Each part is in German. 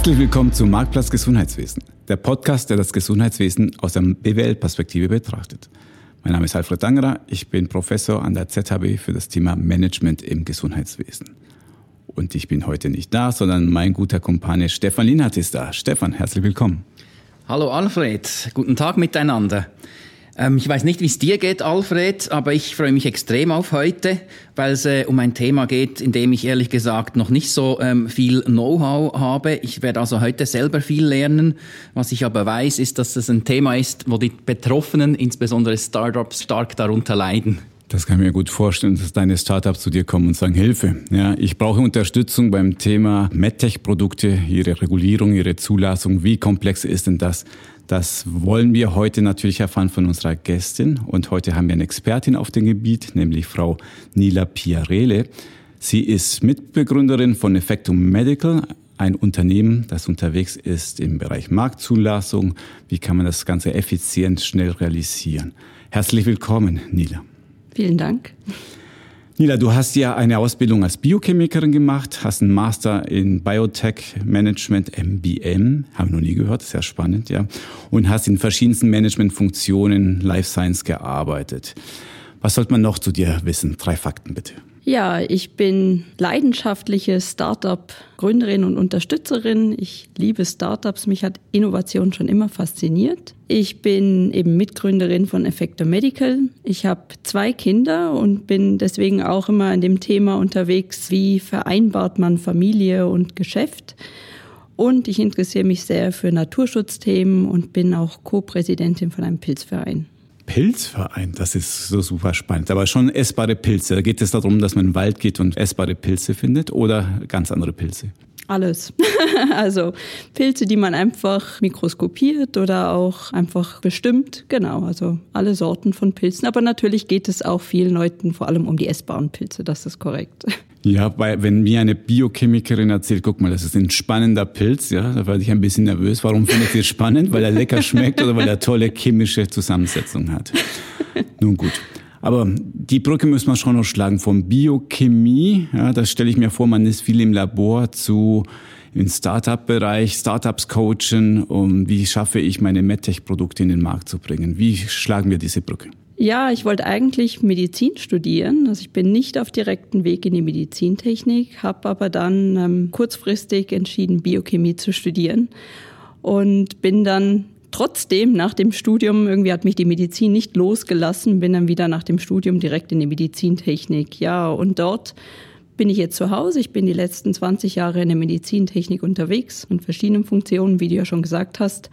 Herzlich willkommen zum Marktplatz Gesundheitswesen, der Podcast, der das Gesundheitswesen aus der BWL-Perspektive betrachtet. Mein Name ist Alfred Dangerer, ich bin Professor an der ZHB für das Thema Management im Gesundheitswesen. Und ich bin heute nicht da, sondern mein guter Kumpane Stefan Linhardt ist da. Stefan, herzlich willkommen. Hallo Alfred, guten Tag miteinander. Ähm, ich weiß nicht, wie es dir geht, Alfred, aber ich freue mich extrem auf heute, weil es äh, um ein Thema geht, in dem ich ehrlich gesagt noch nicht so ähm, viel Know-how habe. Ich werde also heute selber viel lernen. Was ich aber weiß, ist, dass es ein Thema ist, wo die Betroffenen, insbesondere Startups, stark darunter leiden. Das kann ich mir gut vorstellen, dass deine Startups zu dir kommen und sagen, Hilfe. Ja, ich brauche Unterstützung beim Thema MedTech-Produkte, ihre Regulierung, ihre Zulassung. Wie komplex ist denn das? Das wollen wir heute natürlich erfahren von unserer Gästin. Und heute haben wir eine Expertin auf dem Gebiet, nämlich Frau Nila Piarele. Sie ist Mitbegründerin von Effectum Medical, ein Unternehmen, das unterwegs ist im Bereich Marktzulassung. Wie kann man das Ganze effizient, schnell realisieren? Herzlich willkommen, Nila. Vielen Dank. Nila, du hast ja eine Ausbildung als Biochemikerin gemacht, hast einen Master in Biotech Management, MBM, haben wir noch nie gehört, sehr spannend, ja, und hast in verschiedensten Managementfunktionen Life Science gearbeitet. Was sollte man noch zu dir wissen? Drei Fakten bitte. Ja, ich bin leidenschaftliche Startup-Gründerin und Unterstützerin. Ich liebe Startups. Mich hat Innovation schon immer fasziniert. Ich bin eben Mitgründerin von Effector Medical. Ich habe zwei Kinder und bin deswegen auch immer in dem Thema unterwegs, wie vereinbart man Familie und Geschäft. Und ich interessiere mich sehr für Naturschutzthemen und bin auch Co-Präsidentin von einem Pilzverein. Pilzverein, das ist so super spannend. Aber schon essbare Pilze. Da geht es darum, dass man in den Wald geht und essbare Pilze findet oder ganz andere Pilze? Alles. also Pilze, die man einfach mikroskopiert oder auch einfach bestimmt. Genau, also alle Sorten von Pilzen. Aber natürlich geht es auch vielen Leuten vor allem um die essbaren Pilze, das ist korrekt. Ja, weil wenn mir eine Biochemikerin erzählt, guck mal, das ist ein spannender Pilz, ja, da werde ich ein bisschen nervös. Warum findet ihr spannend? Weil er lecker schmeckt oder weil er tolle chemische Zusammensetzung hat? Nun gut. Aber die Brücke müssen wir schon noch schlagen vom Biochemie. Ja, das stelle ich mir vor, man ist viel im Labor zu im Startup-Bereich, Startups coachen. Und wie schaffe ich meine MedTech-Produkte in den Markt zu bringen? Wie schlagen wir diese Brücke? Ja, ich wollte eigentlich Medizin studieren. Also ich bin nicht auf direkten Weg in die Medizintechnik, habe aber dann ähm, kurzfristig entschieden, Biochemie zu studieren und bin dann trotzdem nach dem Studium, irgendwie hat mich die Medizin nicht losgelassen, bin dann wieder nach dem Studium direkt in die Medizintechnik. Ja, und dort bin ich jetzt zu Hause. Ich bin die letzten 20 Jahre in der Medizintechnik unterwegs in verschiedenen Funktionen, wie du ja schon gesagt hast.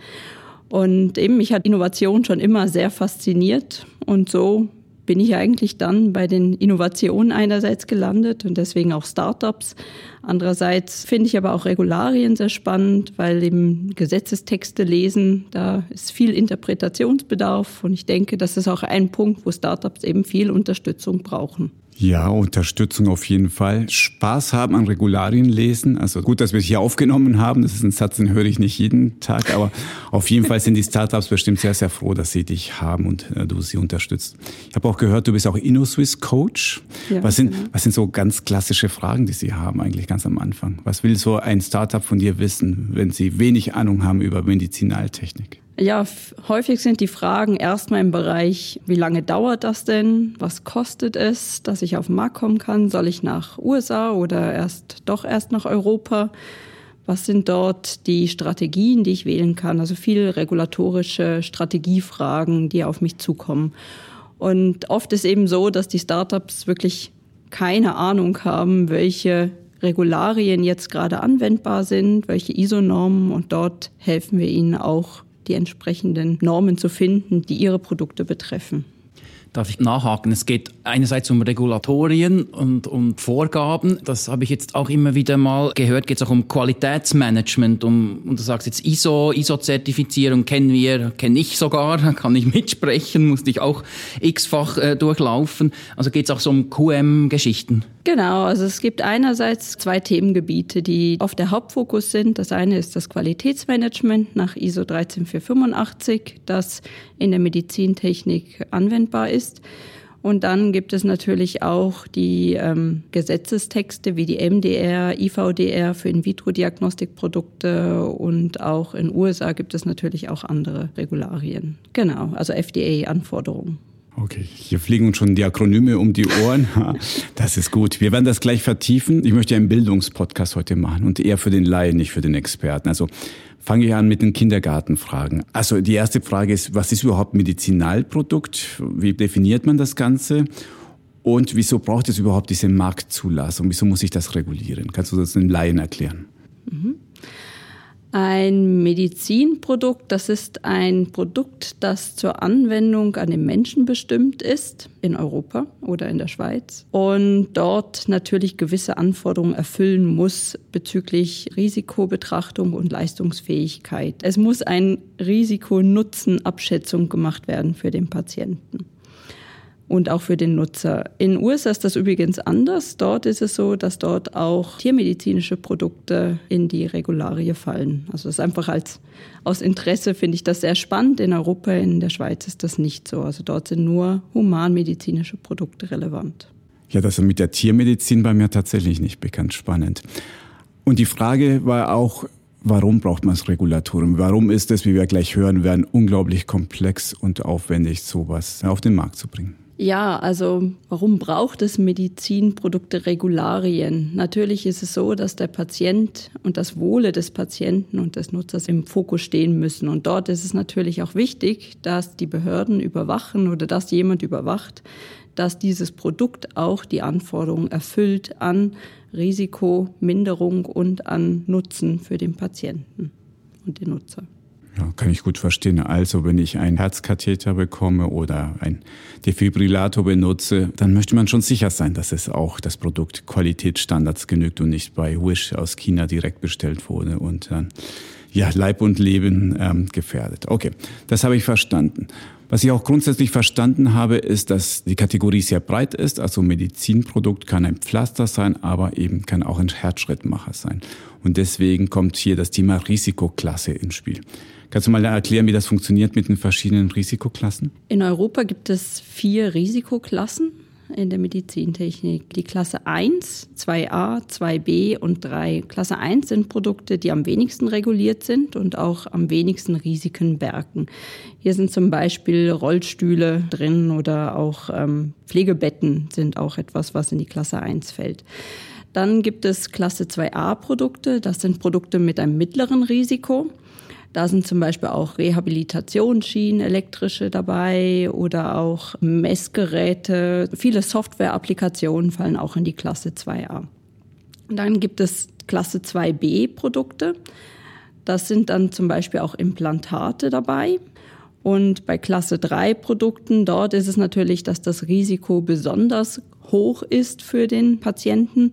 Und eben, mich hat Innovation schon immer sehr fasziniert. Und so bin ich eigentlich dann bei den Innovationen einerseits gelandet und deswegen auch Startups. Andererseits finde ich aber auch Regularien sehr spannend, weil eben Gesetzestexte lesen, da ist viel Interpretationsbedarf und ich denke, das ist auch ein Punkt, wo Startups eben viel Unterstützung brauchen. Ja, Unterstützung auf jeden Fall. Spaß haben an Regularien lesen. Also gut, dass wir es hier aufgenommen haben. Das ist ein Satz, den höre ich nicht jeden Tag. Aber auf jeden Fall sind die Startups bestimmt sehr, sehr froh, dass sie dich haben und äh, du sie unterstützt. Ich habe auch gehört, du bist auch InnoSwiss Coach. Ja, was, sind, genau. was sind so ganz klassische Fragen, die sie haben eigentlich ganz am Anfang? Was will so ein Startup von dir wissen, wenn sie wenig Ahnung haben über Medizinaltechnik? Ja, häufig sind die Fragen erstmal im Bereich, wie lange dauert das denn? Was kostet es, dass ich auf den Markt kommen kann? Soll ich nach USA oder erst doch erst nach Europa? Was sind dort die Strategien, die ich wählen kann? Also viel regulatorische Strategiefragen, die auf mich zukommen. Und oft ist eben so, dass die Startups wirklich keine Ahnung haben, welche Regularien jetzt gerade anwendbar sind, welche ISO-Normen und dort helfen wir ihnen auch die entsprechenden Normen zu finden, die ihre Produkte betreffen. Darf ich nachhaken? Es geht einerseits um Regulatorien und um Vorgaben. Das habe ich jetzt auch immer wieder mal gehört. Geht es auch um Qualitätsmanagement. Um, und du sagst jetzt ISO, ISO-Zertifizierung kennen wir, kenne ich sogar, kann ich mitsprechen, musste ich auch x-fach äh, durchlaufen. Also geht es auch so um QM-Geschichten. Genau, also es gibt einerseits zwei Themengebiete, die auf der Hauptfokus sind. Das eine ist das Qualitätsmanagement nach ISO 13485, das in der Medizintechnik anwendbar ist. Und dann gibt es natürlich auch die ähm, Gesetzestexte wie die MDR, IVDR für In-vitro-Diagnostikprodukte und auch in USA gibt es natürlich auch andere Regularien. Genau, also FDA-Anforderungen. Okay, hier fliegen uns schon die Akronyme um die Ohren. Das ist gut. Wir werden das gleich vertiefen. Ich möchte einen Bildungspodcast heute machen und eher für den Laien, nicht für den Experten. Also fange ich an mit den Kindergartenfragen. Also die erste Frage ist, was ist überhaupt Medizinalprodukt? Wie definiert man das Ganze? Und wieso braucht es überhaupt diese Marktzulassung? Wieso muss ich das regulieren? Kannst du das den Laien erklären? Mhm. Ein Medizinprodukt, das ist ein Produkt, das zur Anwendung an den Menschen bestimmt ist, in Europa oder in der Schweiz, und dort natürlich gewisse Anforderungen erfüllen muss bezüglich Risikobetrachtung und Leistungsfähigkeit. Es muss ein Risiko-Nutzen-Abschätzung gemacht werden für den Patienten und auch für den Nutzer. In USA ist das übrigens anders. Dort ist es so, dass dort auch tiermedizinische Produkte in die Regularie fallen. Also das ist einfach als aus Interesse finde ich das sehr spannend. In Europa, in der Schweiz ist das nicht so. Also dort sind nur humanmedizinische Produkte relevant. Ja, das ist mit der Tiermedizin bei mir tatsächlich nicht bekannt. Spannend. Und die Frage war auch, Warum braucht man das Regulatorium? Warum ist es, wie wir gleich hören werden, unglaublich komplex und aufwendig, sowas auf den Markt zu bringen? Ja, also warum braucht es Medizinprodukte Regularien? Natürlich ist es so, dass der Patient und das Wohle des Patienten und des Nutzers im Fokus stehen müssen. Und dort ist es natürlich auch wichtig, dass die Behörden überwachen oder dass jemand überwacht, dass dieses Produkt auch die Anforderungen erfüllt an Risikominderung und an Nutzen für den Patienten und den Nutzer. Ja, kann ich gut verstehen. Also, wenn ich einen Herzkatheter bekomme oder ein Defibrillator benutze, dann möchte man schon sicher sein, dass es auch das Produkt Qualitätsstandards genügt und nicht bei Wish aus China direkt bestellt wurde und dann ja, Leib und Leben ähm, gefährdet. Okay, das habe ich verstanden. Was ich auch grundsätzlich verstanden habe, ist, dass die Kategorie sehr breit ist. Also Medizinprodukt kann ein Pflaster sein, aber eben kann auch ein Herzschrittmacher sein. Und deswegen kommt hier das Thema Risikoklasse ins Spiel. Kannst du mal erklären, wie das funktioniert mit den verschiedenen Risikoklassen? In Europa gibt es vier Risikoklassen in der Medizintechnik. Die Klasse 1, 2a, 2b und 3. Klasse 1 sind Produkte, die am wenigsten reguliert sind und auch am wenigsten Risiken bergen. Hier sind zum Beispiel Rollstühle drin oder auch ähm, Pflegebetten sind auch etwas, was in die Klasse 1 fällt. Dann gibt es Klasse 2a Produkte. Das sind Produkte mit einem mittleren Risiko. Da sind zum Beispiel auch Rehabilitationsschienen, elektrische dabei oder auch Messgeräte. Viele Software-Applikationen fallen auch in die Klasse 2a. dann gibt es Klasse 2b Produkte. Das sind dann zum Beispiel auch Implantate dabei. Und bei Klasse 3 Produkten, dort ist es natürlich, dass das Risiko besonders hoch ist für den Patienten.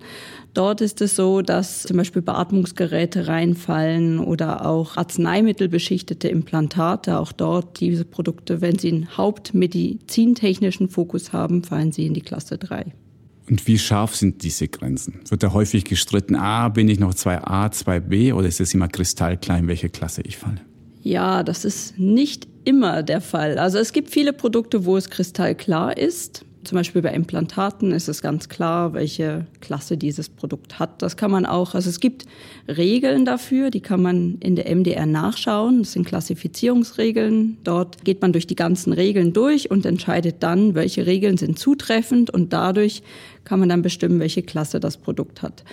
Dort ist es so, dass zum Beispiel Beatmungsgeräte reinfallen oder auch arzneimittelbeschichtete Implantate. Auch dort diese Produkte, wenn sie einen hauptmedizintechnischen Fokus haben, fallen sie in die Klasse 3. Und wie scharf sind diese Grenzen? Wird da häufig gestritten, ah, bin ich noch 2a, 2b oder ist es immer kristallklar, in welche Klasse ich falle? Ja, das ist nicht immer der Fall. Also es gibt viele Produkte, wo es kristallklar ist. Zum Beispiel bei Implantaten ist es ganz klar, welche Klasse dieses Produkt hat. Das kann man auch, also es gibt Regeln dafür, die kann man in der MDR nachschauen. Das sind Klassifizierungsregeln. Dort geht man durch die ganzen Regeln durch und entscheidet dann, welche Regeln sind zutreffend und dadurch kann man dann bestimmen, welche Klasse das Produkt hat.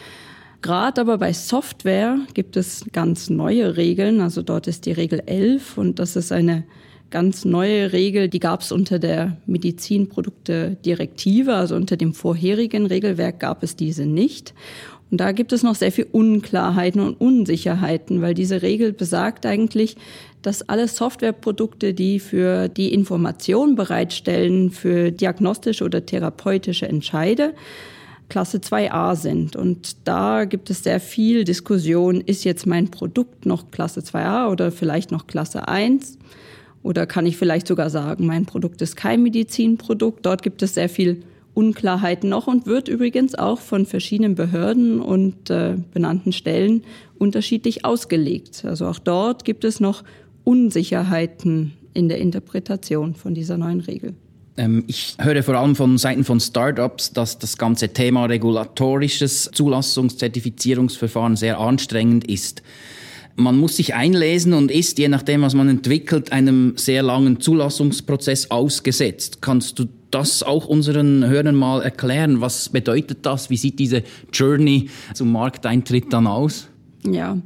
Gerade aber bei Software gibt es ganz neue Regeln. Also dort ist die Regel 11 und das ist eine ganz neue Regel, die gab es unter der Medizinprodukte-Direktive, also unter dem vorherigen Regelwerk gab es diese nicht. Und da gibt es noch sehr viel Unklarheiten und Unsicherheiten, weil diese Regel besagt eigentlich, dass alle Softwareprodukte, die für die Information bereitstellen, für diagnostische oder therapeutische Entscheide, Klasse 2a sind. Und da gibt es sehr viel Diskussion, ist jetzt mein Produkt noch Klasse 2a oder vielleicht noch Klasse 1? Oder kann ich vielleicht sogar sagen, mein Produkt ist kein Medizinprodukt? Dort gibt es sehr viel Unklarheiten noch und wird übrigens auch von verschiedenen Behörden und äh, benannten Stellen unterschiedlich ausgelegt. Also auch dort gibt es noch Unsicherheiten in der Interpretation von dieser neuen Regel. Ähm, ich höre vor allem von Seiten von Startups, dass das ganze Thema regulatorisches Zulassungszertifizierungsverfahren sehr anstrengend ist. Man muss sich einlesen und ist, je nachdem, was man entwickelt, einem sehr langen Zulassungsprozess ausgesetzt. Kannst du das auch unseren Hörern mal erklären? Was bedeutet das? Wie sieht diese Journey zum Markteintritt dann aus? Ja,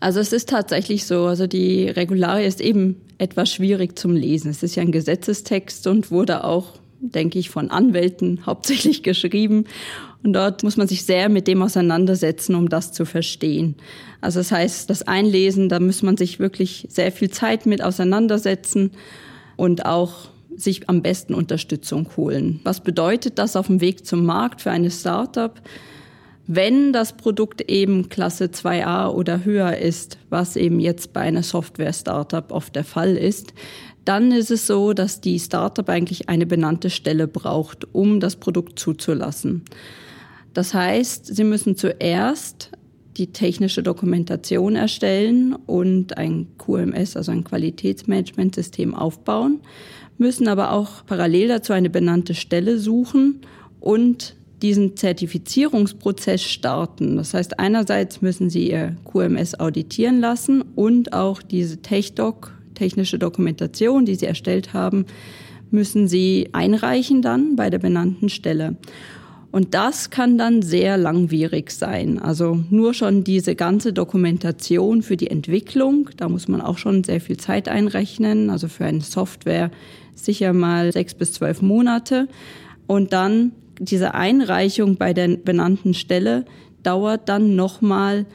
also es ist tatsächlich so. Also die Regularie ist eben etwas schwierig zum Lesen. Es ist ja ein Gesetzestext und wurde auch, denke ich, von Anwälten hauptsächlich geschrieben. Und dort muss man sich sehr mit dem auseinandersetzen, um das zu verstehen. Also das heißt, das Einlesen, da muss man sich wirklich sehr viel Zeit mit auseinandersetzen und auch sich am besten Unterstützung holen. Was bedeutet das auf dem Weg zum Markt für eine Startup? Wenn das Produkt eben Klasse 2a oder höher ist, was eben jetzt bei einer Software-Startup oft der Fall ist, dann ist es so, dass die Startup eigentlich eine benannte Stelle braucht, um das Produkt zuzulassen. Das heißt, sie müssen zuerst die technische Dokumentation erstellen und ein QMS, also ein Qualitätsmanagementsystem aufbauen, müssen aber auch parallel dazu eine benannte Stelle suchen und diesen Zertifizierungsprozess starten. Das heißt, einerseits müssen Sie Ihr QMS auditieren lassen und auch diese TechDoc, technische Dokumentation, die Sie erstellt haben, müssen Sie einreichen dann bei der benannten Stelle. Und das kann dann sehr langwierig sein. Also nur schon diese ganze Dokumentation für die Entwicklung, da muss man auch schon sehr viel Zeit einrechnen. Also für eine Software sicher mal sechs bis zwölf Monate. Und dann diese Einreichung bei der benannten Stelle dauert dann nochmal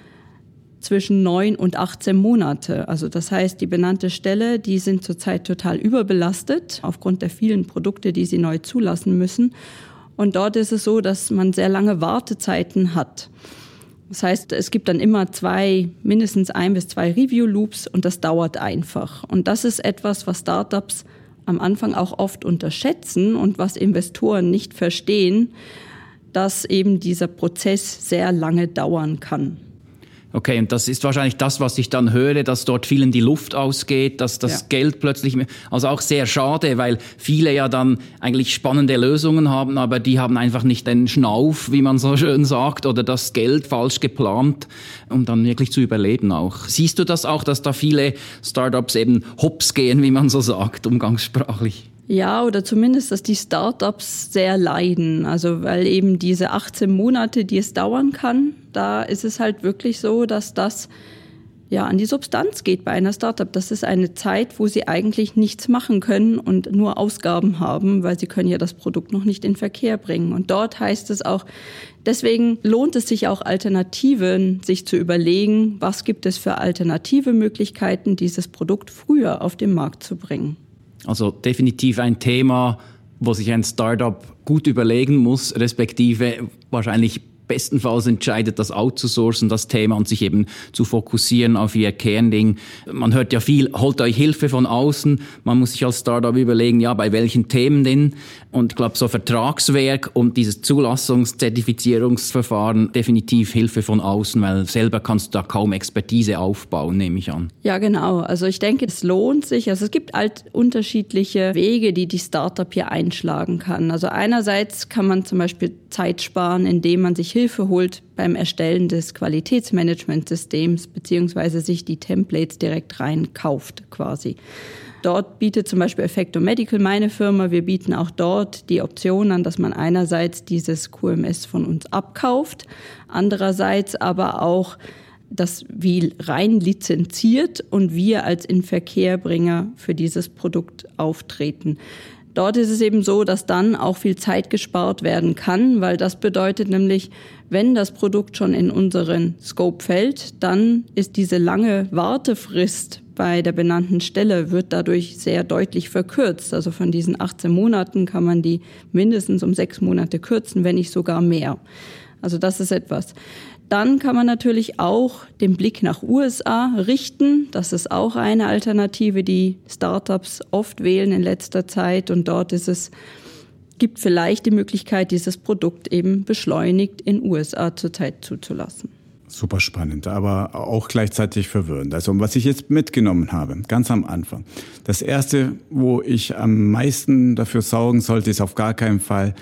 zwischen neun und 18 Monate. Also das heißt, die benannte Stelle, die sind zurzeit total überbelastet aufgrund der vielen Produkte, die sie neu zulassen müssen. Und dort ist es so, dass man sehr lange Wartezeiten hat. Das heißt, es gibt dann immer zwei, mindestens ein bis zwei Review Loops und das dauert einfach. Und das ist etwas, was Startups am Anfang auch oft unterschätzen und was Investoren nicht verstehen, dass eben dieser Prozess sehr lange dauern kann. Okay, und das ist wahrscheinlich das, was ich dann höre, dass dort vielen die Luft ausgeht, dass das ja. Geld plötzlich, also auch sehr schade, weil viele ja dann eigentlich spannende Lösungen haben, aber die haben einfach nicht den Schnauf, wie man so schön sagt, oder das Geld falsch geplant, um dann wirklich zu überleben auch. Siehst du das auch, dass da viele Startups eben hops gehen, wie man so sagt, umgangssprachlich? Ja, oder zumindest, dass die Startups sehr leiden. Also, weil eben diese 18 Monate, die es dauern kann, da ist es halt wirklich so, dass das ja an die Substanz geht bei einer Startup. Das ist eine Zeit, wo sie eigentlich nichts machen können und nur Ausgaben haben, weil sie können ja das Produkt noch nicht in Verkehr bringen. Und dort heißt es auch, deswegen lohnt es sich auch Alternativen, sich zu überlegen, was gibt es für alternative Möglichkeiten, dieses Produkt früher auf den Markt zu bringen. Also definitiv ein Thema, wo sich ein Startup gut überlegen muss, respektive wahrscheinlich bestenfalls entscheidet, das outzusourcen, das Thema und sich eben zu fokussieren auf ihr Kernding. Man hört ja viel, holt euch Hilfe von außen. Man muss sich als Startup überlegen, ja, bei welchen Themen denn? Und ich glaube, so Vertragswerk und dieses Zulassungs-Zertifizierungsverfahren definitiv Hilfe von außen, weil selber kannst du da kaum Expertise aufbauen, nehme ich an. Ja, genau. Also ich denke, es lohnt sich. Also es gibt halt unterschiedliche Wege, die die Startup hier einschlagen kann. Also einerseits kann man zum Beispiel Zeit sparen, indem man sich Hilfe holt beim Erstellen des Qualitätsmanagementsystems beziehungsweise sich die Templates direkt reinkauft quasi. Dort bietet zum Beispiel Effecto Medical meine Firma. Wir bieten auch dort die Option an, dass man einerseits dieses QMS von uns abkauft, andererseits aber auch das wie rein lizenziert und wir als Inverkehrbringer für dieses Produkt auftreten. Dort ist es eben so, dass dann auch viel Zeit gespart werden kann, weil das bedeutet nämlich, wenn das Produkt schon in unseren Scope fällt, dann ist diese lange Wartefrist bei der benannten Stelle wird dadurch sehr deutlich verkürzt. Also von diesen 18 Monaten kann man die mindestens um sechs Monate kürzen, wenn nicht sogar mehr. Also das ist etwas. Dann kann man natürlich auch den Blick nach USA richten. Das ist auch eine Alternative, die Startups oft wählen in letzter Zeit. Und dort ist es, gibt vielleicht die Möglichkeit, dieses Produkt eben beschleunigt in USA zurzeit zuzulassen. Super spannend, aber auch gleichzeitig verwirrend. Also was ich jetzt mitgenommen habe, ganz am Anfang. Das Erste, wo ich am meisten dafür sorgen sollte, ist auf gar keinen Fall,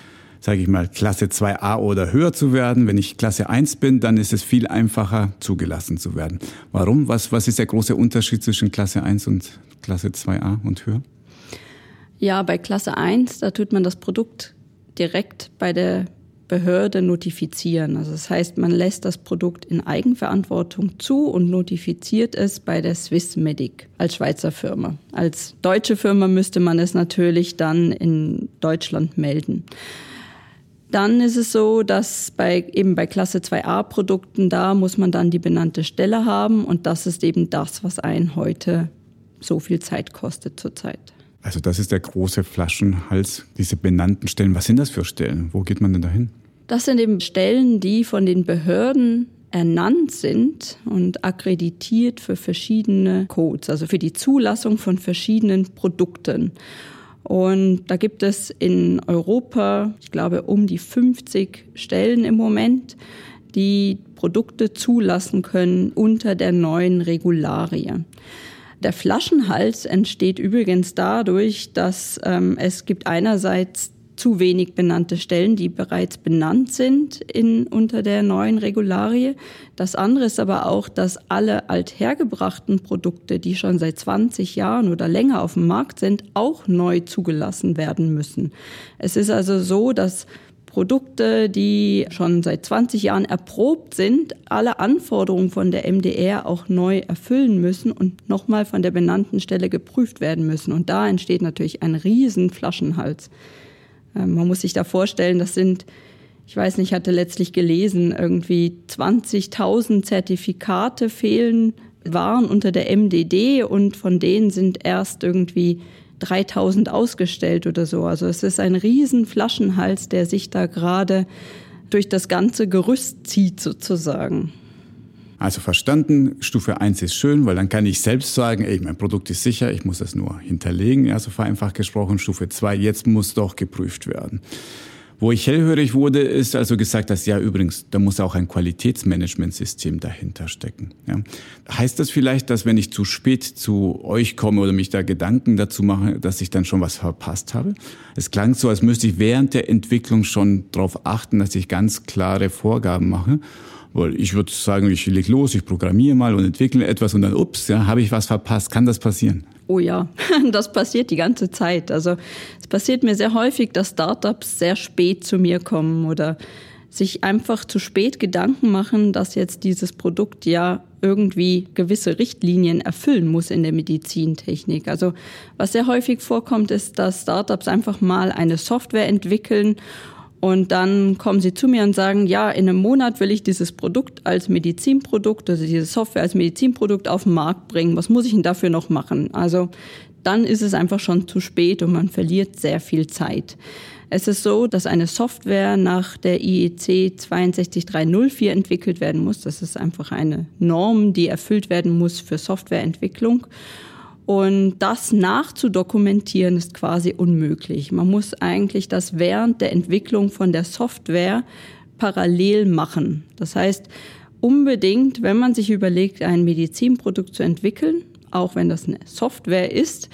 sage ich mal, Klasse 2a oder höher zu werden. Wenn ich Klasse 1 bin, dann ist es viel einfacher, zugelassen zu werden. Warum? Was, was ist der große Unterschied zwischen Klasse 1 und Klasse 2a und höher? Ja, bei Klasse 1, da tut man das Produkt direkt bei der Behörde notifizieren. Also das heißt, man lässt das Produkt in Eigenverantwortung zu und notifiziert es bei der Swissmedic als Schweizer Firma. Als deutsche Firma müsste man es natürlich dann in Deutschland melden. Dann ist es so, dass bei, eben bei Klasse 2a Produkten, da muss man dann die benannte Stelle haben und das ist eben das, was einen heute so viel Zeit kostet zurzeit. Also das ist der große Flaschenhals, diese benannten Stellen. Was sind das für Stellen? Wo geht man denn dahin? Das sind eben Stellen, die von den Behörden ernannt sind und akkreditiert für verschiedene Codes, also für die Zulassung von verschiedenen Produkten. Und da gibt es in Europa, ich glaube, um die 50 Stellen im Moment, die Produkte zulassen können unter der neuen Regularie. Der Flaschenhals entsteht übrigens dadurch, dass ähm, es gibt einerseits zu wenig benannte Stellen, die bereits benannt sind in, unter der neuen Regularie. Das andere ist aber auch, dass alle althergebrachten Produkte, die schon seit 20 Jahren oder länger auf dem Markt sind, auch neu zugelassen werden müssen. Es ist also so, dass Produkte, die schon seit 20 Jahren erprobt sind, alle Anforderungen von der MDR auch neu erfüllen müssen und nochmal von der benannten Stelle geprüft werden müssen. Und da entsteht natürlich ein riesen Flaschenhals. Ähm, man muss sich da vorstellen, das sind, ich weiß nicht, ich hatte letztlich gelesen, irgendwie 20.000 Zertifikate fehlen, waren unter der MDD und von denen sind erst irgendwie 3000 ausgestellt oder so. Also es ist ein riesen Flaschenhals, der sich da gerade durch das ganze Gerüst zieht sozusagen. Also verstanden, Stufe 1 ist schön, weil dann kann ich selbst sagen, ey, mein Produkt ist sicher, ich muss es nur hinterlegen, also vereinfacht gesprochen. Stufe 2, jetzt muss doch geprüft werden. Wo ich hellhörig wurde, ist also gesagt, dass ja übrigens, da muss auch ein Qualitätsmanagementsystem dahinter stecken. Ja. Heißt das vielleicht, dass wenn ich zu spät zu euch komme oder mich da Gedanken dazu mache, dass ich dann schon was verpasst habe? Es klang so, als müsste ich während der Entwicklung schon darauf achten, dass ich ganz klare Vorgaben mache. Weil ich würde sagen, ich leg los, ich programmiere mal und entwickle etwas und dann, ups, ja, habe ich was verpasst. Kann das passieren? Oh ja, das passiert die ganze Zeit. Also es passiert mir sehr häufig, dass Startups sehr spät zu mir kommen oder sich einfach zu spät Gedanken machen, dass jetzt dieses Produkt ja irgendwie gewisse Richtlinien erfüllen muss in der Medizintechnik. Also was sehr häufig vorkommt, ist, dass Startups einfach mal eine Software entwickeln und dann kommen sie zu mir und sagen, ja, in einem Monat will ich dieses Produkt als Medizinprodukt, also diese Software als Medizinprodukt auf den Markt bringen. Was muss ich denn dafür noch machen? Also dann ist es einfach schon zu spät und man verliert sehr viel Zeit. Es ist so, dass eine Software nach der IEC 62304 entwickelt werden muss. Das ist einfach eine Norm, die erfüllt werden muss für Softwareentwicklung. Und das nachzudokumentieren ist quasi unmöglich. Man muss eigentlich das während der Entwicklung von der Software parallel machen. Das heißt, unbedingt, wenn man sich überlegt, ein Medizinprodukt zu entwickeln, auch wenn das eine Software ist,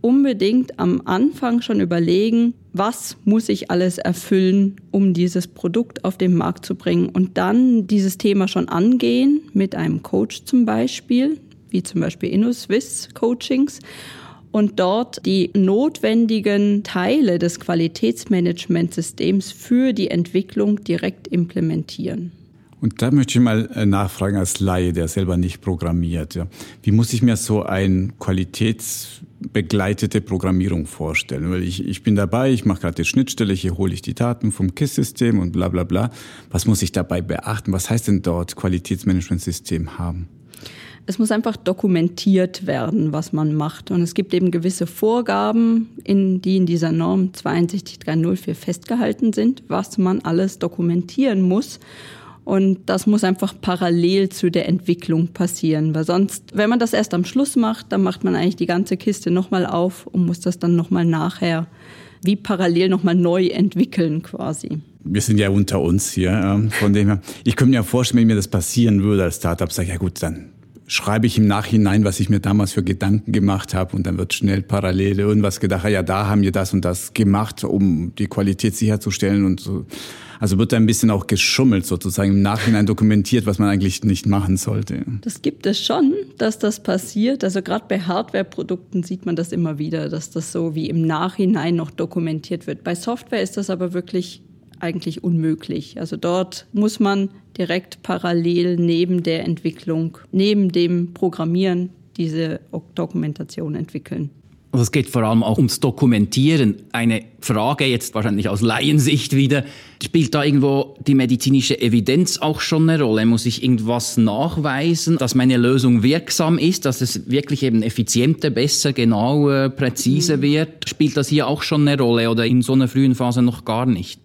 unbedingt am Anfang schon überlegen, was muss ich alles erfüllen, um dieses Produkt auf den Markt zu bringen und dann dieses Thema schon angehen mit einem Coach zum Beispiel, wie zum Beispiel InnoSwiss Coachings und dort die notwendigen Teile des Qualitätsmanagementsystems für die Entwicklung direkt implementieren. Und da möchte ich mal äh, nachfragen als Laie, der selber nicht programmiert. Ja. Wie muss ich mir so ein qualitätsbegleitete Programmierung vorstellen? Weil ich, ich bin dabei, ich mache gerade die Schnittstelle, hier hole ich die Daten vom KISS-System und bla bla bla. Was muss ich dabei beachten? Was heißt denn dort Qualitätsmanagementsystem haben? Es muss einfach dokumentiert werden, was man macht. Und es gibt eben gewisse Vorgaben, in, die in dieser Norm 62304 festgehalten sind, was man alles dokumentieren muss. Und das muss einfach parallel zu der Entwicklung passieren, weil sonst, wenn man das erst am Schluss macht, dann macht man eigentlich die ganze Kiste nochmal auf und muss das dann nochmal nachher wie parallel nochmal neu entwickeln quasi. Wir sind ja unter uns hier, ähm, von dem her. Ich könnte mir vorstellen, wenn mir das passieren würde als Startup, sage ich, ja gut, dann schreibe ich im Nachhinein, was ich mir damals für Gedanken gemacht habe und dann wird schnell parallel irgendwas gedacht, ja, da haben wir das und das gemacht, um die Qualität sicherzustellen und so. Also wird da ein bisschen auch geschummelt sozusagen im Nachhinein dokumentiert, was man eigentlich nicht machen sollte. Das gibt es schon, dass das passiert. Also gerade bei Hardware-Produkten sieht man das immer wieder, dass das so wie im Nachhinein noch dokumentiert wird. Bei Software ist das aber wirklich eigentlich unmöglich. Also dort muss man direkt parallel neben der Entwicklung, neben dem Programmieren diese Dokumentation entwickeln. Also es geht vor allem auch ums Dokumentieren. Eine Frage jetzt wahrscheinlich aus Laiensicht wieder. Spielt da irgendwo die medizinische Evidenz auch schon eine Rolle? Muss ich irgendwas nachweisen, dass meine Lösung wirksam ist, dass es wirklich eben effizienter, besser, genauer, präziser mhm. wird? Spielt das hier auch schon eine Rolle oder in so einer frühen Phase noch gar nicht?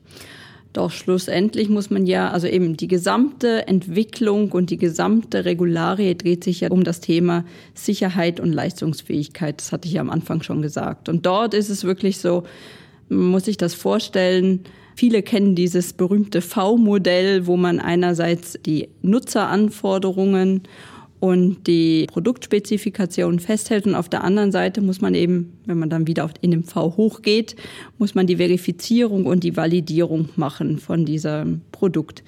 Doch schlussendlich muss man ja, also eben die gesamte Entwicklung und die gesamte Regularie dreht sich ja um das Thema Sicherheit und Leistungsfähigkeit. Das hatte ich ja am Anfang schon gesagt. Und dort ist es wirklich so, muss sich das vorstellen, Viele kennen dieses berühmte V-Modell, wo man einerseits die Nutzeranforderungen und die Produktspezifikation festhält. Und auf der anderen Seite muss man eben, wenn man dann wieder in dem V hochgeht, muss man die Verifizierung und die Validierung machen von diesem Produkt.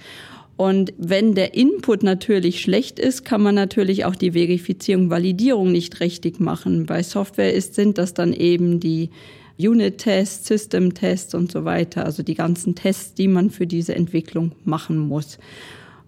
Und wenn der Input natürlich schlecht ist, kann man natürlich auch die Verifizierung, Validierung nicht richtig machen. Bei Software ist, sind das dann eben die Unit-Tests, System-Tests und so weiter, also die ganzen Tests, die man für diese Entwicklung machen muss.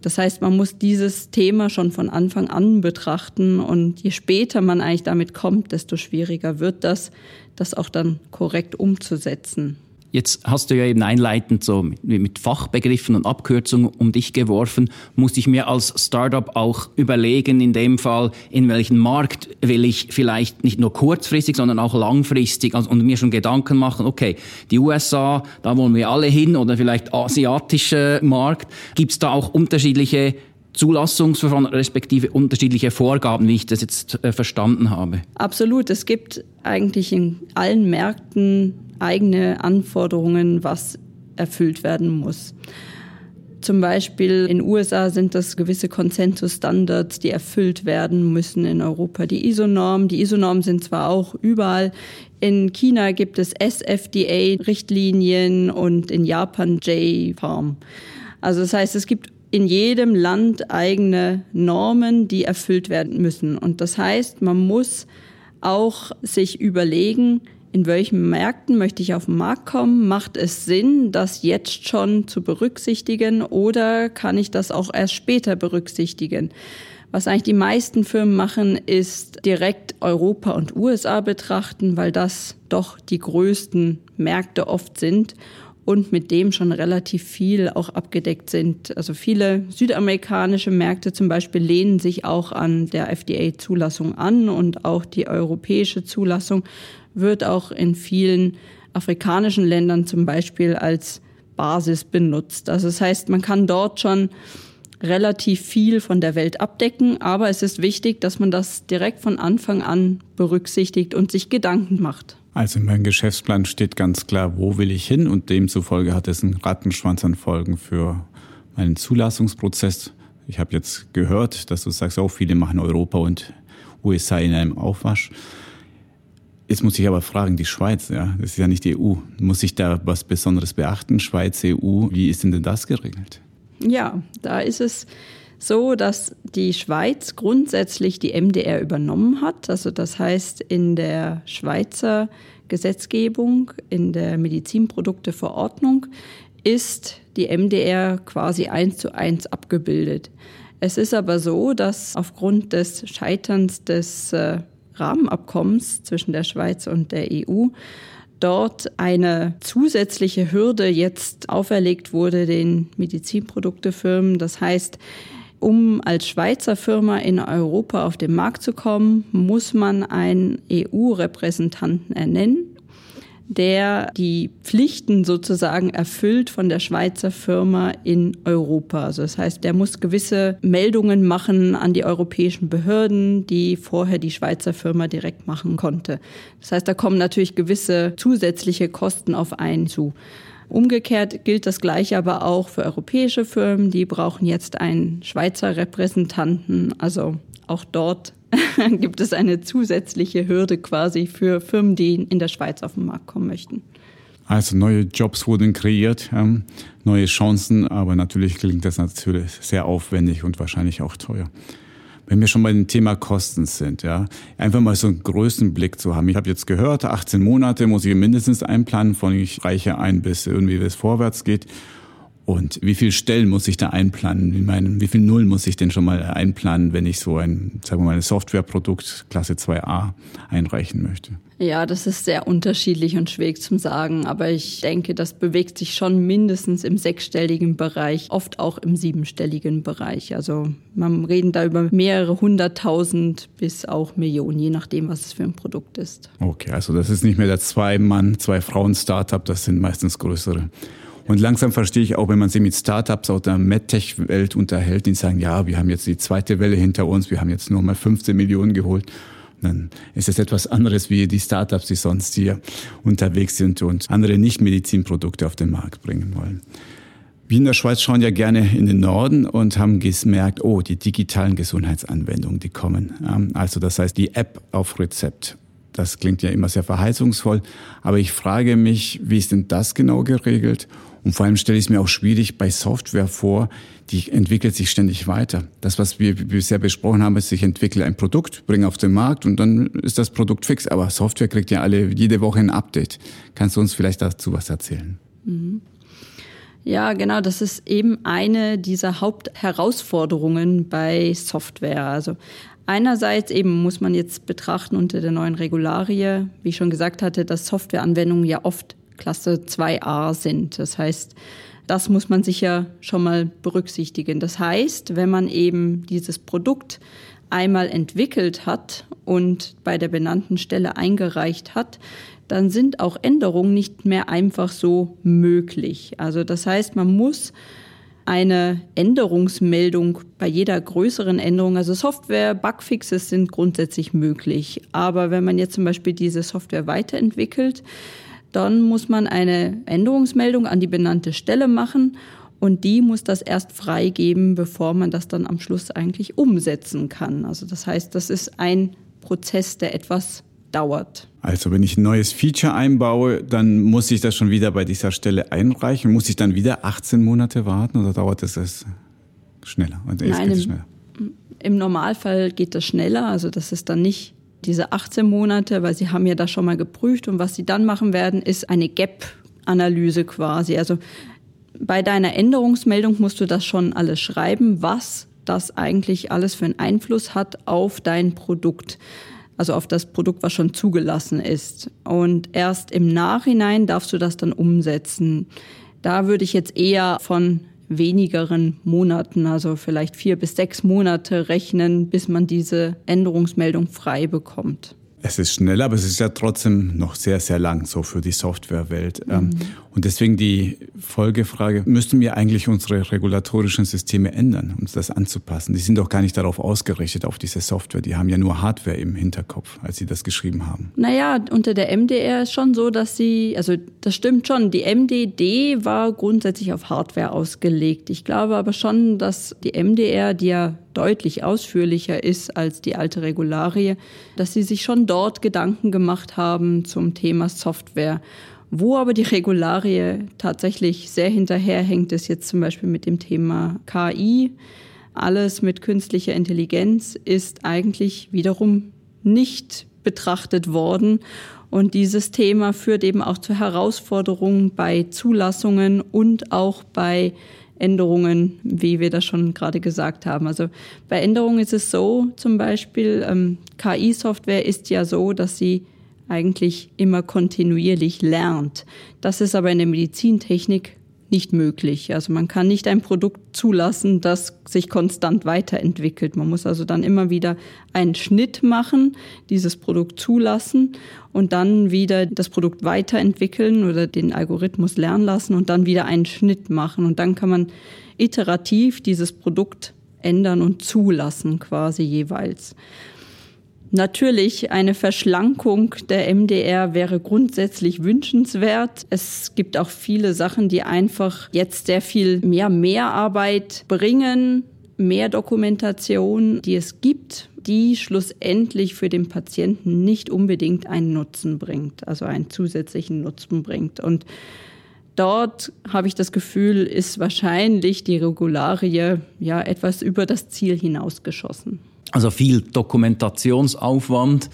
Das heißt, man muss dieses Thema schon von Anfang an betrachten und je später man eigentlich damit kommt, desto schwieriger wird das, das auch dann korrekt umzusetzen. Jetzt hast du ja eben einleitend so mit Fachbegriffen und Abkürzungen um dich geworfen. Muss ich mir als Startup auch überlegen, in dem Fall, in welchen Markt will ich vielleicht nicht nur kurzfristig, sondern auch langfristig also, und mir schon Gedanken machen, okay, die USA, da wollen wir alle hin oder vielleicht asiatische Markt. Gibt es da auch unterschiedliche Zulassungsverfahren respektive unterschiedliche Vorgaben, wie ich das jetzt äh, verstanden habe? Absolut. Es gibt eigentlich in allen Märkten eigene Anforderungen, was erfüllt werden muss. Zum Beispiel in den USA sind das gewisse Konsensusstandards, die erfüllt werden müssen. In Europa die ISO-Norm. Die ISO-Normen sind zwar auch überall. In China gibt es SFDA-Richtlinien und in Japan J-Farm. Also das heißt, es gibt in jedem Land eigene Normen, die erfüllt werden müssen. Und das heißt, man muss auch sich überlegen, in welchen Märkten möchte ich auf den Markt kommen? Macht es Sinn, das jetzt schon zu berücksichtigen oder kann ich das auch erst später berücksichtigen? Was eigentlich die meisten Firmen machen, ist direkt Europa und USA betrachten, weil das doch die größten Märkte oft sind und mit dem schon relativ viel auch abgedeckt sind. Also viele südamerikanische Märkte zum Beispiel lehnen sich auch an der FDA-Zulassung an und auch die europäische Zulassung wird auch in vielen afrikanischen Ländern zum Beispiel als Basis benutzt. Also das heißt, man kann dort schon relativ viel von der Welt abdecken, aber es ist wichtig, dass man das direkt von Anfang an berücksichtigt und sich Gedanken macht. Also in meinem Geschäftsplan steht ganz klar, wo will ich hin und demzufolge hat es einen Rattenschwanz an Folgen für meinen Zulassungsprozess. Ich habe jetzt gehört, dass du sagst, auch viele machen Europa und USA in einem Aufwasch. Jetzt muss ich aber fragen, die Schweiz, ja, das ist ja nicht die EU. Muss ich da was Besonderes beachten? Schweiz, EU, wie ist denn das geregelt? Ja, da ist es so, dass die Schweiz grundsätzlich die MDR übernommen hat. Also das heißt, in der Schweizer Gesetzgebung, in der Medizinprodukteverordnung ist die MDR quasi eins zu eins abgebildet. Es ist aber so, dass aufgrund des Scheiterns des äh, Rahmenabkommens zwischen der Schweiz und der EU dort eine zusätzliche Hürde jetzt auferlegt wurde den Medizinproduktefirmen. Das heißt, um als Schweizer Firma in Europa auf den Markt zu kommen, muss man einen EU-Repräsentanten ernennen. der die Pflichten sozusagen erfüllt von der Schweizer Firma in Europa. Also das heißt, der muss gewisse Meldungen machen an die europäischen Behörden, die vorher die Schweizer Firma direkt machen konnte. Das heißt, da kommen natürlich gewisse zusätzliche Kosten auf einen zu. Umgekehrt gilt das Gleiche aber auch für europäische Firmen. Die brauchen jetzt einen Schweizer Repräsentanten. Also auch dort gibt es eine zusätzliche Hürde quasi für Firmen, die in der Schweiz auf den Markt kommen möchten. Also neue Jobs wurden kreiert, ähm, neue Chancen, aber natürlich klingt das natürlich sehr aufwendig und wahrscheinlich auch teuer. Wenn wir schon bei dem Thema Kosten sind, ja, einfach mal so einen größten Blick zu haben. Ich habe jetzt gehört, 18 Monate muss ich mindestens einplanen, von ich reiche ein, bis irgendwie es vorwärts geht. Und wie viel Stellen muss ich da einplanen? Ich meine, wie viel Null muss ich denn schon mal einplanen, wenn ich so ein, sagen wir mal, ein Softwareprodukt Klasse 2a einreichen möchte? Ja, das ist sehr unterschiedlich und schwierig zum sagen, aber ich denke, das bewegt sich schon mindestens im sechsstelligen Bereich, oft auch im siebenstelligen Bereich. Also man reden da über mehrere hunderttausend bis auch Millionen, je nachdem, was es für ein Produkt ist. Okay, also das ist nicht mehr der Zwei-Mann, Zwei-Frauen-Startup, das sind meistens größere. Und langsam verstehe ich auch, wenn man sich mit Startups aus der MedTech-Welt unterhält, die sagen, ja, wir haben jetzt die zweite Welle hinter uns, wir haben jetzt nur mal 15 Millionen geholt. Dann ist es etwas anderes wie die Startups, die sonst hier unterwegs sind und andere Nicht-Medizinprodukte auf den Markt bringen wollen. Wir in der Schweiz schauen ja gerne in den Norden und haben gemerkt, oh, die digitalen Gesundheitsanwendungen, die kommen. Also das heißt, die App auf Rezept das klingt ja immer sehr verheißungsvoll, aber ich frage mich, wie ist denn das genau geregelt? Und vor allem stelle ich es mir auch schwierig bei Software vor, die entwickelt sich ständig weiter. Das, was wir bisher besprochen haben, ist, ich entwickle ein Produkt, bringe auf den Markt und dann ist das Produkt fix. Aber Software kriegt ja alle jede Woche ein Update. Kannst du uns vielleicht dazu was erzählen? Mhm. Ja, genau, das ist eben eine dieser Hauptherausforderungen bei Software. Also Einerseits eben muss man jetzt betrachten unter der neuen Regularie, wie ich schon gesagt hatte, dass Softwareanwendungen ja oft Klasse 2a sind. Das heißt, das muss man sicher schon mal berücksichtigen. Das heißt, wenn man eben dieses Produkt einmal entwickelt hat und bei der benannten Stelle eingereicht hat, dann sind auch Änderungen nicht mehr einfach so möglich. Also das heißt, man muss eine Änderungsmeldung bei jeder größeren Änderung. Also Software, Bugfixes sind grundsätzlich möglich. Aber wenn man jetzt zum Beispiel diese Software weiterentwickelt, dann muss man eine Änderungsmeldung an die benannte Stelle machen und die muss das erst freigeben, bevor man das dann am Schluss eigentlich umsetzen kann. Also das heißt, das ist ein Prozess, der etwas dauert. Also wenn ich ein neues Feature einbaue, dann muss ich das schon wieder bei dieser Stelle einreichen. Muss ich dann wieder 18 Monate warten oder dauert das schneller? Also Nein, im, schneller? im Normalfall geht das schneller. Also das ist dann nicht diese 18 Monate, weil Sie haben ja das schon mal geprüft und was Sie dann machen werden, ist eine Gap-Analyse quasi. Also bei deiner Änderungsmeldung musst du das schon alles schreiben, was das eigentlich alles für einen Einfluss hat auf dein Produkt also auf das Produkt, was schon zugelassen ist. Und erst im Nachhinein darfst du das dann umsetzen. Da würde ich jetzt eher von wenigeren Monaten, also vielleicht vier bis sechs Monate rechnen, bis man diese Änderungsmeldung frei bekommt. Es ist schnell, aber es ist ja trotzdem noch sehr, sehr lang so für die Softwarewelt. Ähm, mhm. Und deswegen die Folgefrage, müssten wir eigentlich unsere regulatorischen Systeme ändern, um das anzupassen? Die sind doch gar nicht darauf ausgerichtet, auf diese Software. Die haben ja nur Hardware im Hinterkopf, als sie das geschrieben haben. Naja, unter der MDR ist schon so, dass sie, also das stimmt schon, die MDD war grundsätzlich auf Hardware ausgelegt. Ich glaube aber schon, dass die MDR, die ja deutlich ausführlicher ist als die alte Regularie, dass sie sich schon dort Gedanken gemacht haben zum Thema Software. Wo aber die Regularie tatsächlich sehr hinterherhängt, ist jetzt zum Beispiel mit dem Thema KI. Alles mit künstlicher Intelligenz ist eigentlich wiederum nicht betrachtet worden. Und dieses Thema führt eben auch zu Herausforderungen bei Zulassungen und auch bei Änderungen, wie wir das schon gerade gesagt haben. Also bei Änderungen ist es so, zum Beispiel, ähm, KI-Software ist ja so, dass sie eigentlich immer kontinuierlich lernt. Das ist aber in der Medizintechnik nicht möglich. Also man kann nicht ein Produkt zulassen, das sich konstant weiterentwickelt. Man muss also dann immer wieder einen Schnitt machen, dieses Produkt zulassen und dann wieder das Produkt weiterentwickeln oder den Algorithmus lernen lassen und dann wieder einen Schnitt machen. Und dann kann man iterativ dieses Produkt ändern und zulassen quasi jeweils. Natürlich, eine Verschlankung der MDR wäre grundsätzlich wünschenswert. Es gibt auch viele Sachen, die einfach jetzt sehr viel mehr Mehrarbeit bringen, mehr Dokumentation, die es gibt, die schlussendlich für den Patienten nicht unbedingt einen Nutzen bringt, also einen zusätzlichen Nutzen bringt. Und dort habe ich das Gefühl, ist wahrscheinlich die Regularie ja etwas über das Ziel hinausgeschossen also viel Dokumentationsaufwand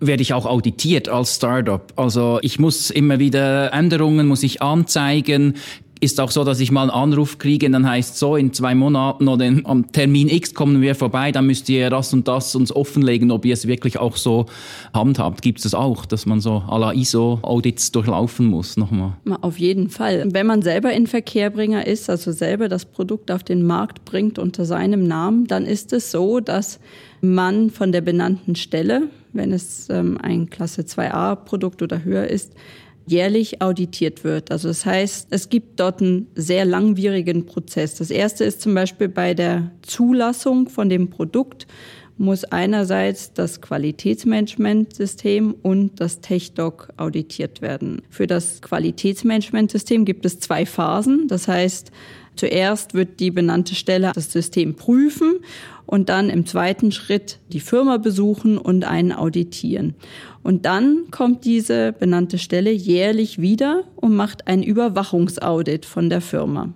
werde ich auch auditiert als Startup. Also ich muss immer wieder Änderungen, muss ich anzeigen, ist auch so, dass ich mal einen Anruf kriege, und dann heißt so, in zwei Monaten oder am Termin X kommen wir vorbei, dann müsst ihr das und das uns offenlegen, ob ihr es wirklich auch so handhabt. Gibt es das auch, dass man so à la ISO-Audits durchlaufen muss nochmal? Auf jeden Fall. Wenn man selber in Verkehrbringer ist, also selber das Produkt auf den Markt bringt unter seinem Namen, dann ist es so, dass man von der benannten Stelle, wenn es ähm, ein Klasse 2a-Produkt oder höher ist, jährlich auditiert wird. Also das heißt, es gibt dort einen sehr langwierigen Prozess. Das erste ist zum Beispiel bei der Zulassung von dem Produkt muss einerseits das Qualitätsmanagementsystem und das TechDoc auditiert werden. Für das Qualitätsmanagementsystem gibt es zwei Phasen. Das heißt, zuerst wird die benannte Stelle das System prüfen und dann im zweiten Schritt die Firma besuchen und einen auditieren. Und dann kommt diese benannte Stelle jährlich wieder und macht ein Überwachungsaudit von der Firma.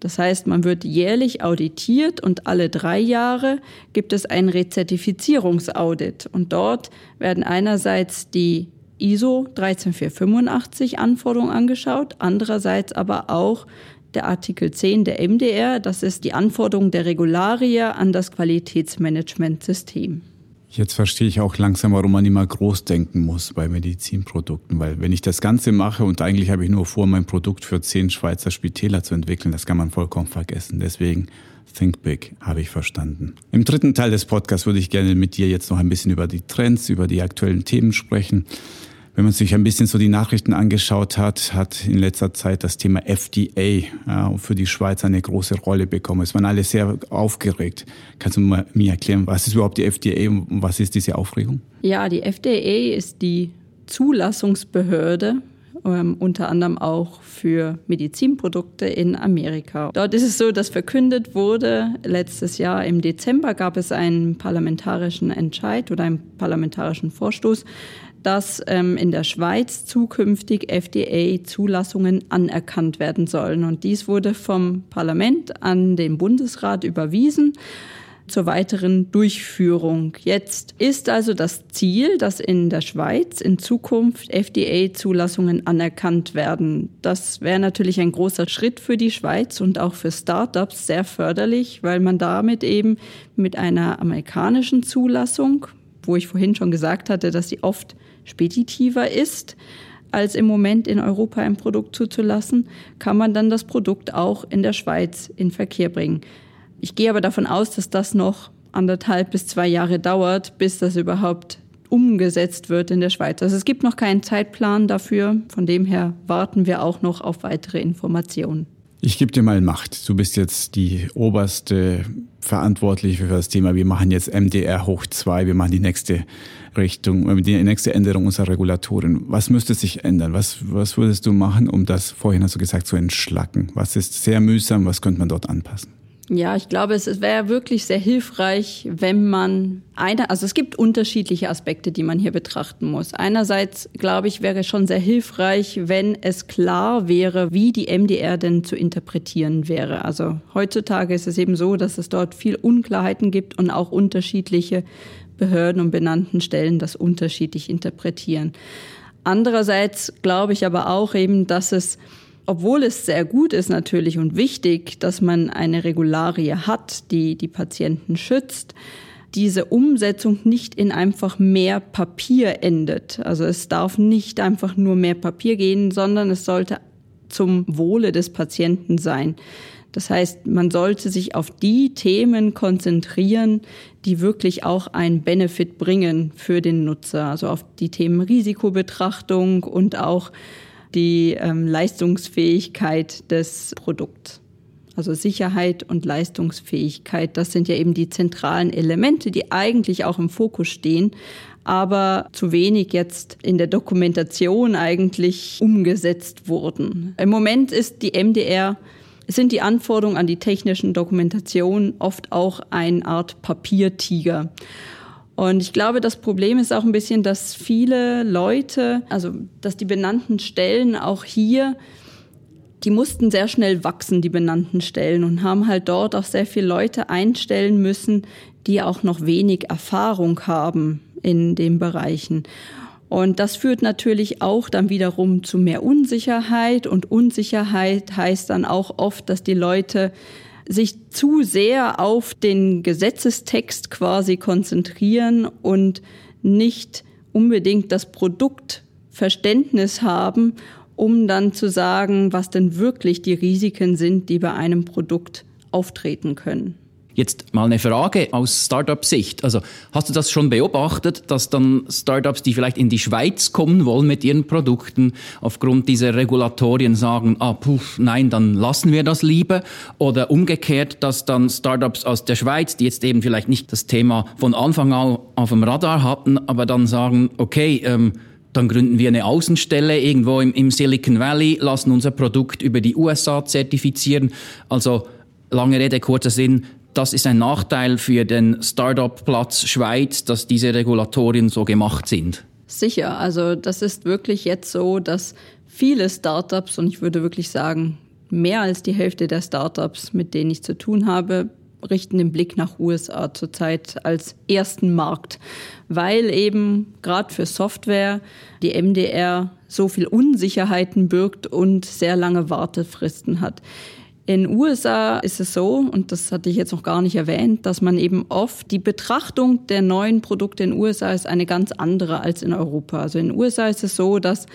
Das heißt, man wird jährlich auditiert und alle drei Jahre gibt es ein Rezertifizierungsaudit. Und dort werden einerseits die ISO 13485 Anforderungen angeschaut, andererseits aber auch der Artikel 10 der MDR, das ist die Anforderung der Regularie an das Qualitätsmanagementsystem. Jetzt verstehe ich auch langsam, warum man immer groß denken muss bei Medizinprodukten, weil wenn ich das Ganze mache und eigentlich habe ich nur vor, mein Produkt für zehn Schweizer Spitäler zu entwickeln, das kann man vollkommen vergessen. Deswegen Think Big habe ich verstanden. Im dritten Teil des Podcasts würde ich gerne mit dir jetzt noch ein bisschen über die Trends, über die aktuellen Themen sprechen. Wenn man sich ein bisschen so die Nachrichten angeschaut hat, hat in letzter Zeit das Thema FDA ja, für die Schweiz eine große Rolle bekommen. Es waren alle sehr aufgeregt. Kannst du mir erklären, was ist überhaupt die FDA und was ist diese Aufregung? Ja, die FDA ist die Zulassungsbehörde ähm, unter anderem auch für Medizinprodukte in Amerika. Dort ist es so, dass verkündet wurde, letztes Jahr im Dezember gab es einen parlamentarischen Entscheid oder einen parlamentarischen Vorstoß, dass ähm, in der Schweiz zukünftig FDA-Zulassungen anerkannt werden sollen. Und dies wurde vom Parlament an den Bundesrat überwiesen zur weiteren Durchführung. Jetzt ist also das Ziel, dass in der Schweiz in Zukunft FDA-Zulassungen anerkannt werden. Das wäre natürlich ein großer Schritt für die Schweiz und auch für Startups sehr förderlich, weil man damit eben mit einer amerikanischen Zulassung, wo ich vorhin schon gesagt hatte, dass sie oft speditiver ist, als im Moment in Europa ein Produkt zuzulassen, kann man dann das Produkt auch in der Schweiz in Verkehr bringen. Ich gehe aber davon aus, dass das noch anderthalb bis zwei Jahre dauert, bis das überhaupt umgesetzt wird in der Schweiz. Also es gibt noch keinen Zeitplan dafür. Von dem her warten wir auch noch auf weitere Informationen. Ich gebe dir mal Macht. Du bist jetzt die oberste Verantwortliche für das Thema. Wir machen jetzt MDR hoch zwei. Wir machen die nächste Richtung, äh, die nächste Änderung unserer Regulatoren. Was müsste sich ändern? Was, was würdest du machen, um das vorhin hast du gesagt zu entschlacken? Was ist sehr mühsam? Was könnte man dort anpassen? Ja, ich glaube, es wäre wirklich sehr hilfreich, wenn man eine, also es gibt unterschiedliche Aspekte, die man hier betrachten muss. Einerseits, glaube ich, wäre schon sehr hilfreich, wenn es klar wäre, wie die MDR denn zu interpretieren wäre. Also heutzutage ist es eben so, dass es dort viel Unklarheiten gibt und auch unterschiedliche Behörden und benannten Stellen das unterschiedlich interpretieren. Andererseits glaube ich aber auch eben, dass es obwohl es sehr gut ist natürlich und wichtig, dass man eine Regularie hat, die die Patienten schützt, diese Umsetzung nicht in einfach mehr Papier endet. Also es darf nicht einfach nur mehr Papier gehen, sondern es sollte zum Wohle des Patienten sein. Das heißt, man sollte sich auf die Themen konzentrieren, die wirklich auch einen Benefit bringen für den Nutzer. Also auf die Themen Risikobetrachtung und auch die ähm, Leistungsfähigkeit des Produkts. Also Sicherheit und Leistungsfähigkeit, das sind ja eben die zentralen Elemente, die eigentlich auch im Fokus stehen, aber zu wenig jetzt in der Dokumentation eigentlich umgesetzt wurden. Im Moment ist die MDR sind die Anforderungen an die technischen Dokumentationen oft auch eine Art Papiertiger. Und ich glaube, das Problem ist auch ein bisschen, dass viele Leute, also dass die benannten Stellen auch hier, die mussten sehr schnell wachsen, die benannten Stellen, und haben halt dort auch sehr viele Leute einstellen müssen, die auch noch wenig Erfahrung haben in den Bereichen. Und das führt natürlich auch dann wiederum zu mehr Unsicherheit. Und Unsicherheit heißt dann auch oft, dass die Leute sich zu sehr auf den Gesetzestext quasi konzentrieren und nicht unbedingt das Produktverständnis haben, um dann zu sagen, was denn wirklich die Risiken sind, die bei einem Produkt auftreten können. Jetzt mal eine Frage aus Startup-Sicht. Also hast du das schon beobachtet, dass dann Startups, die vielleicht in die Schweiz kommen wollen mit ihren Produkten, aufgrund dieser Regulatorien sagen, ah, puh, nein, dann lassen wir das lieber? Oder umgekehrt, dass dann Startups aus der Schweiz, die jetzt eben vielleicht nicht das Thema von Anfang an auf dem Radar hatten, aber dann sagen, okay, ähm, dann gründen wir eine Außenstelle irgendwo im, im Silicon Valley, lassen unser Produkt über die USA zertifizieren. Also lange Rede, kurzer Sinn, das ist ein Nachteil für den Startup-Platz Schweiz, dass diese Regulatorien so gemacht sind. Sicher, also das ist wirklich jetzt so, dass viele Startups, und ich würde wirklich sagen, mehr als die Hälfte der Startups, mit denen ich zu tun habe, richten den Blick nach USA zurzeit als ersten Markt, weil eben gerade für Software die MDR so viel Unsicherheiten birgt und sehr lange Wartefristen hat. In USA ist es so, und das hatte ich jetzt noch gar nicht erwähnt, dass man eben oft die Betrachtung der neuen Produkte in USA ist eine ganz andere als in Europa. Also in USA ist es so, dass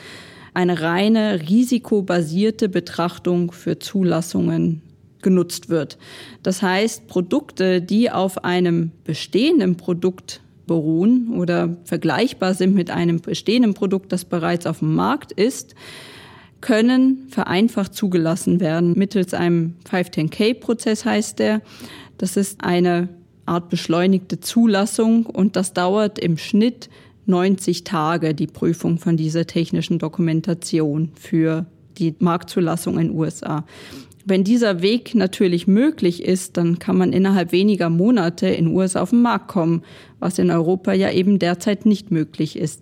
eine reine risikobasierte Betrachtung für Zulassungen genutzt wird. Das heißt, Produkte, die auf einem bestehenden Produkt beruhen oder vergleichbar sind mit einem bestehenden Produkt, das bereits auf dem Markt ist, können vereinfacht zugelassen werden mittels einem 510K-Prozess heißt der. Das ist eine Art beschleunigte Zulassung und das dauert im Schnitt 90 Tage, die Prüfung von dieser technischen Dokumentation für die Marktzulassung in USA. Wenn dieser Weg natürlich möglich ist, dann kann man innerhalb weniger Monate in USA auf den Markt kommen, was in Europa ja eben derzeit nicht möglich ist.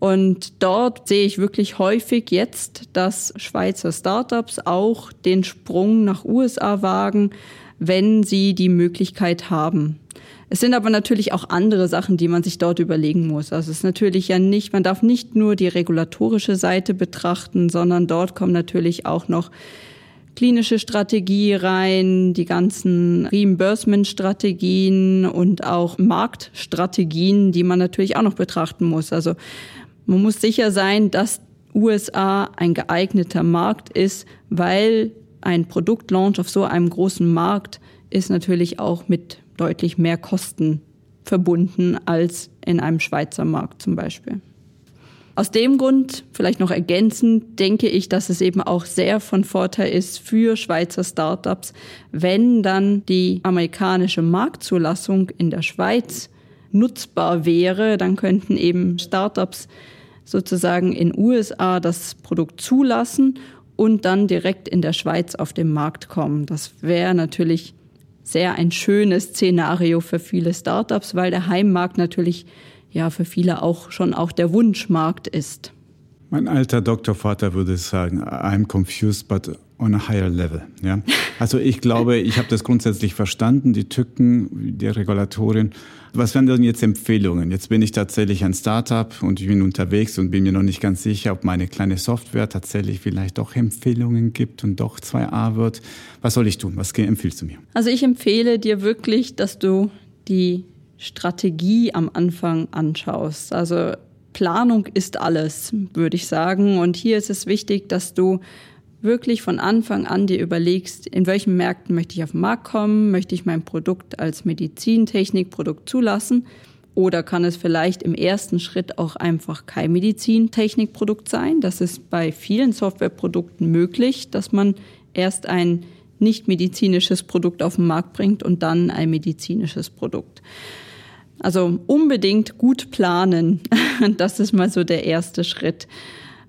Und dort sehe ich wirklich häufig jetzt, dass Schweizer Startups auch den Sprung nach USA wagen, wenn sie die Möglichkeit haben. Es sind aber natürlich auch andere Sachen, die man sich dort überlegen muss. Also es ist natürlich ja nicht, man darf nicht nur die regulatorische Seite betrachten, sondern dort kommen natürlich auch noch klinische Strategie rein, die ganzen Reimbursement-Strategien und auch Marktstrategien, die man natürlich auch noch betrachten muss. Also man muss sicher sein, dass USA ein geeigneter Markt ist, weil ein Produktlaunch auf so einem großen Markt ist natürlich auch mit deutlich mehr Kosten verbunden als in einem Schweizer Markt zum Beispiel. Aus dem Grund, vielleicht noch ergänzend, denke ich, dass es eben auch sehr von Vorteil ist für Schweizer Startups, wenn dann die amerikanische Marktzulassung in der Schweiz nutzbar wäre, dann könnten eben Startups sozusagen in USA das Produkt zulassen und dann direkt in der Schweiz auf den Markt kommen. Das wäre natürlich sehr ein schönes Szenario für viele Startups, weil der Heimmarkt natürlich ja für viele auch schon auch der Wunschmarkt ist. Mein alter Doktorvater würde sagen, I'm confused, but on a higher level. Ja? Also ich glaube, ich habe das grundsätzlich verstanden, die Tücken der Regulatorien. Was wären denn jetzt Empfehlungen? Jetzt bin ich tatsächlich ein Startup und ich bin unterwegs und bin mir noch nicht ganz sicher, ob meine kleine Software tatsächlich vielleicht doch Empfehlungen gibt und doch 2a wird. Was soll ich tun? Was empfiehlst du mir? Also ich empfehle dir wirklich, dass du die Strategie am Anfang anschaust. Also Planung ist alles, würde ich sagen. Und hier ist es wichtig, dass du wirklich von Anfang an dir überlegst, in welchen Märkten möchte ich auf den Markt kommen, möchte ich mein Produkt als Medizintechnikprodukt zulassen oder kann es vielleicht im ersten Schritt auch einfach kein Medizintechnikprodukt sein. Das ist bei vielen Softwareprodukten möglich, dass man erst ein nicht medizinisches Produkt auf den Markt bringt und dann ein medizinisches Produkt. Also unbedingt gut planen. Das ist mal so der erste Schritt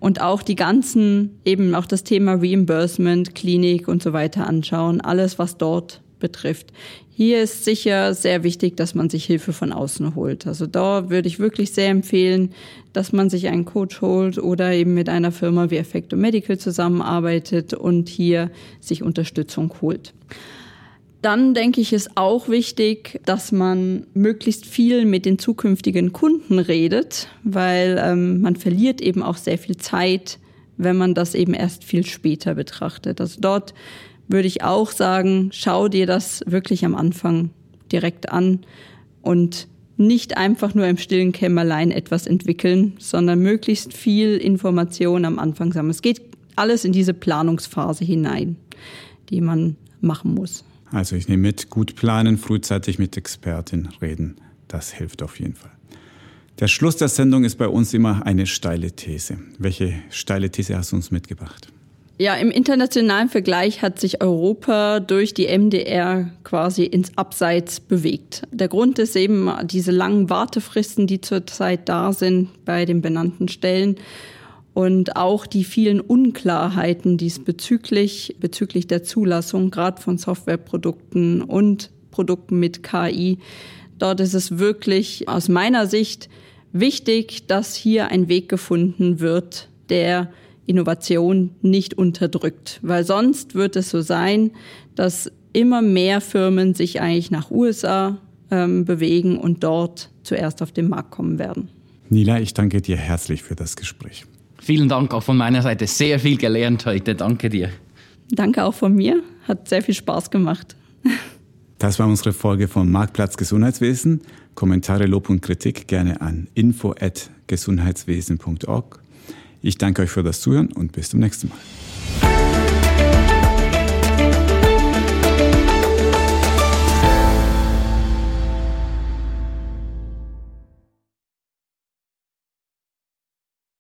und auch die ganzen, eben auch das Thema Reimbursement, Klinik und so weiter anschauen, alles, was dort betrifft. Hier ist sicher sehr wichtig, dass man sich Hilfe von außen holt. Also da würde ich wirklich sehr empfehlen, dass man sich einen Coach holt oder eben mit einer Firma wie Effecto Medical zusammenarbeitet und hier sich Unterstützung holt. Dann denke ich, ist auch wichtig, dass man möglichst viel mit den zukünftigen Kunden redet, weil ähm, man verliert eben auch sehr viel Zeit, wenn man das eben erst viel später betrachtet. Also dort würde ich auch sagen, schau dir das wirklich am Anfang direkt an und nicht einfach nur im stillen Kämmerlein etwas entwickeln, sondern möglichst viel Information am Anfang sammeln. Es geht alles in diese Planungsphase hinein, die man machen muss. Also ich nehme mit, gut planen, frühzeitig mit Expertin reden. Das hilft auf jeden Fall. Der Schluss der Sendung ist bei uns immer eine steile These. Welche steile These hast du uns mitgebracht? Ja, im internationalen Vergleich hat sich Europa durch die MDR quasi ins Abseits bewegt. Der Grund ist eben diese langen Wartefristen, die zurzeit da sind bei den benannten Stellen und auch die vielen Unklarheiten diesbezüglich bezüglich der Zulassung gerade von Softwareprodukten und Produkten mit KI. Dort ist es wirklich aus meiner Sicht wichtig, dass hier ein Weg gefunden wird, der Innovation nicht unterdrückt, weil sonst wird es so sein, dass immer mehr Firmen sich eigentlich nach USA ähm, bewegen und dort zuerst auf den Markt kommen werden. Nila, ich danke dir herzlich für das Gespräch. Vielen Dank auch von meiner Seite. Sehr viel gelernt heute. Danke dir. Danke auch von mir. Hat sehr viel Spaß gemacht. Das war unsere Folge vom Marktplatz Gesundheitswesen. Kommentare, Lob und Kritik gerne an info@gesundheitswesen.org. Ich danke euch für das Zuhören und bis zum nächsten Mal.